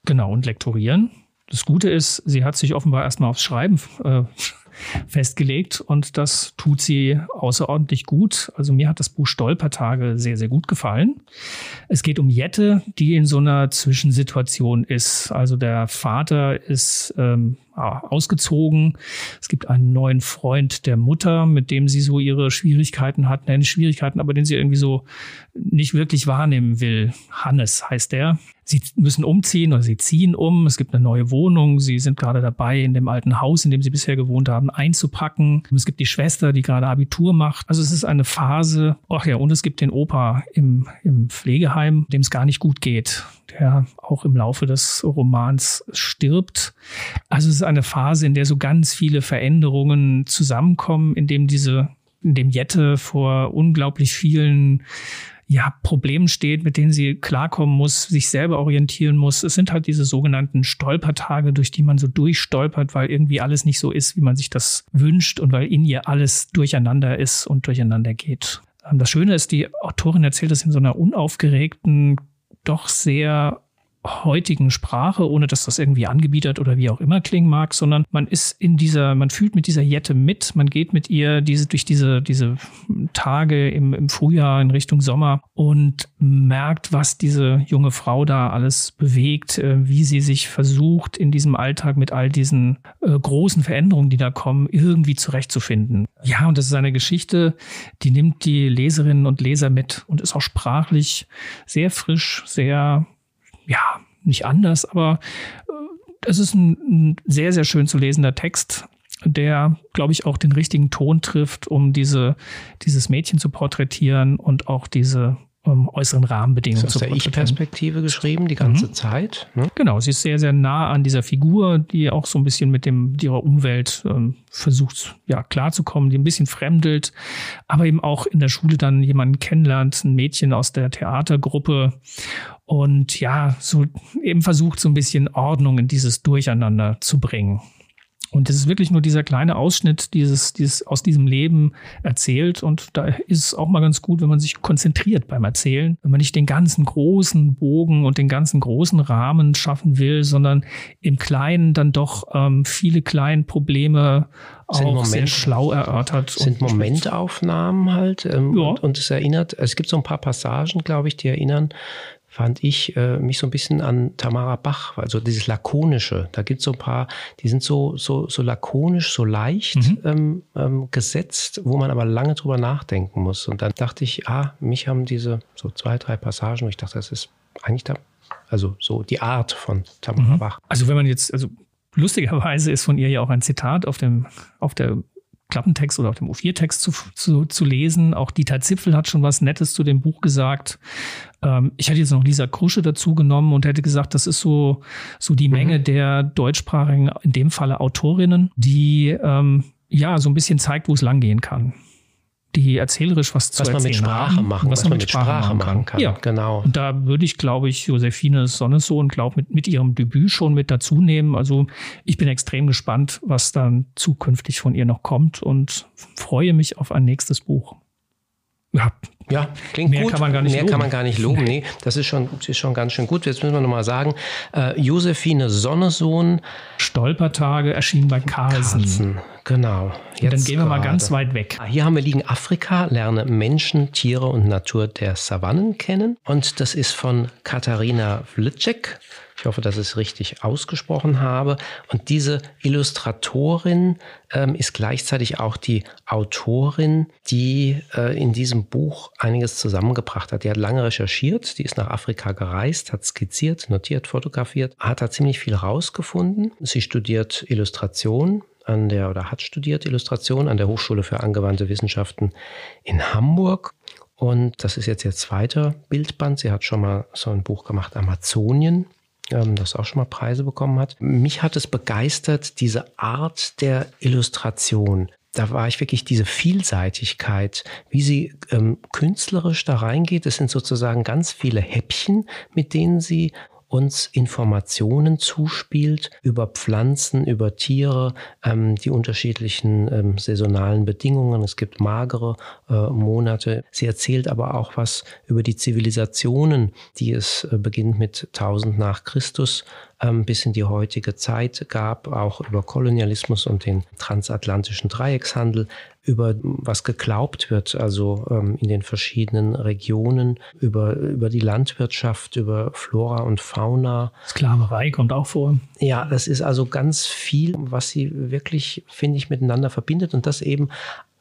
Genau, und lektorieren. Das Gute ist, sie hat sich offenbar erstmal aufs Schreiben äh, festgelegt und das tut sie außerordentlich gut. Also mir hat das Buch Stolpertage sehr, sehr gut gefallen. Es geht um Jette, die in so einer Zwischensituation ist. Also der Vater ist ähm, ausgezogen. Es gibt einen neuen Freund der Mutter, mit dem sie so ihre Schwierigkeiten hat. Nein, Schwierigkeiten, aber den sie irgendwie so nicht wirklich wahrnehmen will. Hannes heißt der. Sie müssen umziehen oder sie ziehen um. Es gibt eine neue Wohnung. Sie sind gerade dabei, in dem alten Haus, in dem sie bisher gewohnt haben, einzupacken. Es gibt die Schwester, die gerade Abitur macht. Also es ist eine Phase. Ach ja, und es gibt den Opa im, im Pflegeheim, dem es gar nicht gut geht, der auch im Laufe des Romans stirbt. Also es ist eine Phase, in der so ganz viele Veränderungen zusammenkommen, in dem diese, in dem Jette vor unglaublich vielen ja, Problemen steht, mit denen sie klarkommen muss, sich selber orientieren muss. Es sind halt diese sogenannten Stolpertage, durch die man so durchstolpert, weil irgendwie alles nicht so ist, wie man sich das wünscht und weil in ihr alles durcheinander ist und durcheinander geht. Ähm, das Schöne ist, die Autorin erzählt es in so einer unaufgeregten, doch sehr heutigen Sprache, ohne dass das irgendwie angebietet oder wie auch immer klingen mag, sondern man ist in dieser, man fühlt mit dieser Jette mit, man geht mit ihr diese, durch diese, diese Tage im, im Frühjahr in Richtung Sommer und merkt, was diese junge Frau da alles bewegt, äh, wie sie sich versucht, in diesem Alltag mit all diesen äh, großen Veränderungen, die da kommen, irgendwie zurechtzufinden. Ja, und das ist eine Geschichte, die nimmt die Leserinnen und Leser mit und ist auch sprachlich sehr frisch, sehr ja, nicht anders, aber äh, es ist ein, ein sehr, sehr schön zu lesender Text, der, glaube ich, auch den richtigen Ton trifft, um diese, dieses Mädchen zu porträtieren und auch diese um, äußeren Rahmenbedingungen zu Aus der Ich-Perspektive geschrieben, die ganze mhm. Zeit. Ne? Genau, sie ist sehr, sehr nah an dieser Figur, die auch so ein bisschen mit dem ihrer Umwelt ähm, versucht, ja, klarzukommen, die ein bisschen fremdelt, aber eben auch in der Schule dann jemanden kennenlernt, ein Mädchen aus der Theatergruppe und ja, so eben versucht, so ein bisschen Ordnung in dieses Durcheinander zu bringen. Und es ist wirklich nur dieser kleine Ausschnitt dieses, dieses, aus diesem Leben erzählt. Und da ist es auch mal ganz gut, wenn man sich konzentriert beim Erzählen, wenn man nicht den ganzen großen Bogen und den ganzen großen Rahmen schaffen will, sondern im Kleinen dann doch ähm, viele kleine Probleme auch Moment, sehr schlau erörtert. Sind Momentaufnahmen halt. Ähm, ja. und, und es erinnert, es gibt so ein paar Passagen, glaube ich, die erinnern fand ich äh, mich so ein bisschen an Tamara Bach, also dieses Lakonische. Da gibt es so ein paar, die sind so, so, so lakonisch, so leicht mhm. ähm, ähm, gesetzt, wo man aber lange drüber nachdenken muss. Und dann dachte ich, ah, mich haben diese so zwei, drei Passagen, wo ich dachte, das ist eigentlich da, also so die Art von Tamara mhm. Bach. Also wenn man jetzt, also lustigerweise ist von ihr ja auch ein Zitat auf dem, auf der Klappentext oder auf dem O4-Text zu, zu, zu lesen. Auch Dieter Zipfel hat schon was Nettes zu dem Buch gesagt. Ähm, ich hätte jetzt noch Lisa Krusche dazu genommen und hätte gesagt, das ist so, so die mhm. Menge der deutschsprachigen, in dem Falle Autorinnen, die ähm, ja so ein bisschen zeigt, wo es langgehen kann die erzählerisch was, was zu man mit Sprache haben, machen, was, was man mit Sprache, Sprache machen kann. Ja, genau. Und da würde ich, glaube ich, Josephine Sonnesohn, glaube mit, mit ihrem Debüt schon mit dazu nehmen. Also ich bin extrem gespannt, was dann zukünftig von ihr noch kommt und freue mich auf ein nächstes Buch. Ja, ja, klingt Mehr gut. kann man gar nicht Mehr loben. kann man gar nicht loben. Nee, das ist schon, ist schon ganz schön gut. Jetzt müssen wir nochmal sagen, äh, Josephine Sonnesohn. Stolpertage erschienen bei Carlsen. Carlsen. Genau. Jetzt dann gehen wir mal ganz weit weg. Ah, hier haben wir liegen Afrika, lerne Menschen, Tiere und Natur der Savannen kennen. Und das ist von Katharina Wlitschek. Ich hoffe, dass ich es richtig ausgesprochen habe. Und diese Illustratorin ähm, ist gleichzeitig auch die Autorin, die äh, in diesem Buch einiges zusammengebracht hat. Die hat lange recherchiert, die ist nach Afrika gereist, hat skizziert, notiert, fotografiert, hat da ziemlich viel rausgefunden. Sie studiert Illustration an der oder hat studiert Illustration an der Hochschule für angewandte Wissenschaften in Hamburg. Und das ist jetzt ihr zweiter Bildband. Sie hat schon mal so ein Buch gemacht, Amazonien, ähm, das auch schon mal Preise bekommen hat. Mich hat es begeistert, diese Art der Illustration. Da war ich wirklich diese Vielseitigkeit, wie sie ähm, künstlerisch da reingeht. Es sind sozusagen ganz viele Häppchen, mit denen sie uns Informationen zuspielt über Pflanzen, über Tiere, ähm, die unterschiedlichen ähm, saisonalen Bedingungen. Es gibt magere äh, Monate. Sie erzählt aber auch was über die Zivilisationen, die es äh, beginnt mit 1000 nach Christus ähm, bis in die heutige Zeit gab, auch über Kolonialismus und den transatlantischen Dreieckshandel, über was geglaubt wird, also ähm, in den verschiedenen Regionen, über, über die Landwirtschaft, über Flora und Fauna. Sklaverei kommt auch vor. Ja, das ist also ganz viel, was sie wirklich, finde ich, miteinander verbindet und das eben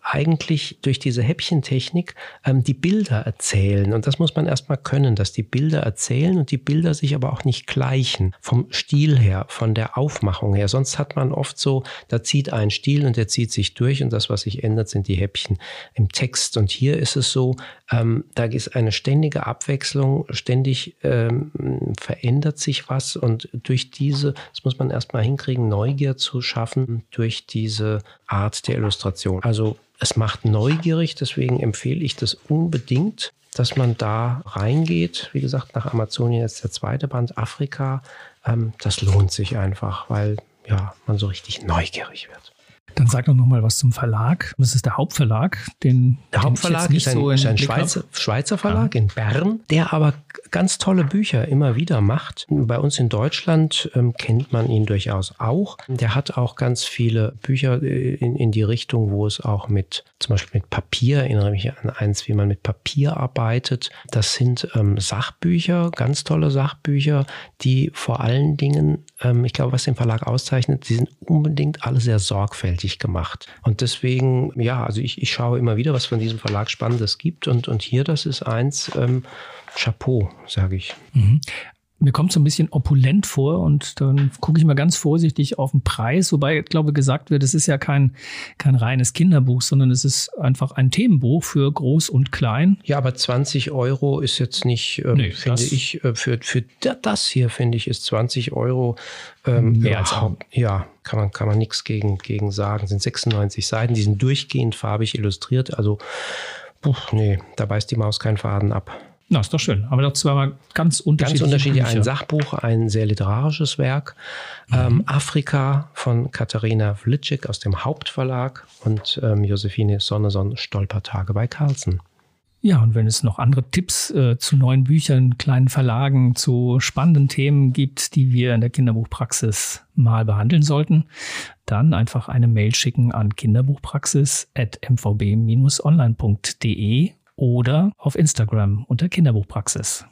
eigentlich durch diese Häppchentechnik ähm, die Bilder erzählen. Und das muss man erstmal können, dass die Bilder erzählen und die Bilder sich aber auch nicht gleichen. Vom Stil her, von der Aufmachung her. Sonst hat man oft so, da zieht ein Stil und der zieht sich durch und das, was sich ändert, sind die Häppchen im Text. Und hier ist es so, ähm, da ist eine ständige Abwechslung, ständig ähm, verändert sich was und durch diese, das muss man erstmal hinkriegen, Neugier zu schaffen, durch diese Art der Illustration. Also es macht neugierig, deswegen empfehle ich das unbedingt, dass man da reingeht. Wie gesagt, nach Amazonien jetzt der zweite Band, Afrika. Ähm, das lohnt sich einfach, weil ja, man so richtig neugierig wird. Dann sag doch noch mal was zum Verlag. Das ist der Hauptverlag. Den, der Hauptverlag ist ein, so ist ein Schweizer, Schweizer, Verlag ja. in Bern, der aber ganz tolle Bücher immer wieder macht. Bei uns in Deutschland ähm, kennt man ihn durchaus auch. Der hat auch ganz viele Bücher äh, in, in die Richtung, wo es auch mit, zum Beispiel mit Papier, erinnere mich an eins, wie man mit Papier arbeitet. Das sind ähm, Sachbücher, ganz tolle Sachbücher, die vor allen Dingen, ähm, ich glaube, was den Verlag auszeichnet, die sind unbedingt alle sehr sorgfältig gemacht. Und deswegen, ja, also ich, ich schaue immer wieder, was von diesem Verlag Spannendes gibt. Und, und hier, das ist eins, ähm, Chapeau, sage ich. Mhm mir kommt so ein bisschen opulent vor und dann gucke ich mal ganz vorsichtig auf den Preis, wobei ich glaube gesagt wird, es ist ja kein, kein reines Kinderbuch, sondern es ist einfach ein Themenbuch für groß und klein. Ja, aber 20 Euro ist jetzt nicht, ähm, nee, finde ich, äh, für, für das hier finde ich, ist 20 Euro ähm, mehr als auch. Ja, kann man, kann man nichts gegen, gegen sagen. sind 96 Seiten, die sind durchgehend farbig illustriert. Also, puh, nee, da beißt die Maus keinen Faden ab. Na, ist doch schön. Aber doch zweimal ganz unterschiedliche. Ganz unterschiedlich. Ein Sachbuch, ein sehr literarisches Werk. Mhm. Ähm, Afrika von Katharina Wlitschik aus dem Hauptverlag und ähm, Josephine Sonneson Stolpertage bei Carlsen. Ja, und wenn es noch andere Tipps äh, zu neuen Büchern, kleinen Verlagen, zu spannenden Themen gibt, die wir in der Kinderbuchpraxis mal behandeln sollten, dann einfach eine Mail schicken an kinderbuchpraxis.mvb-online.de oder auf Instagram unter Kinderbuchpraxis.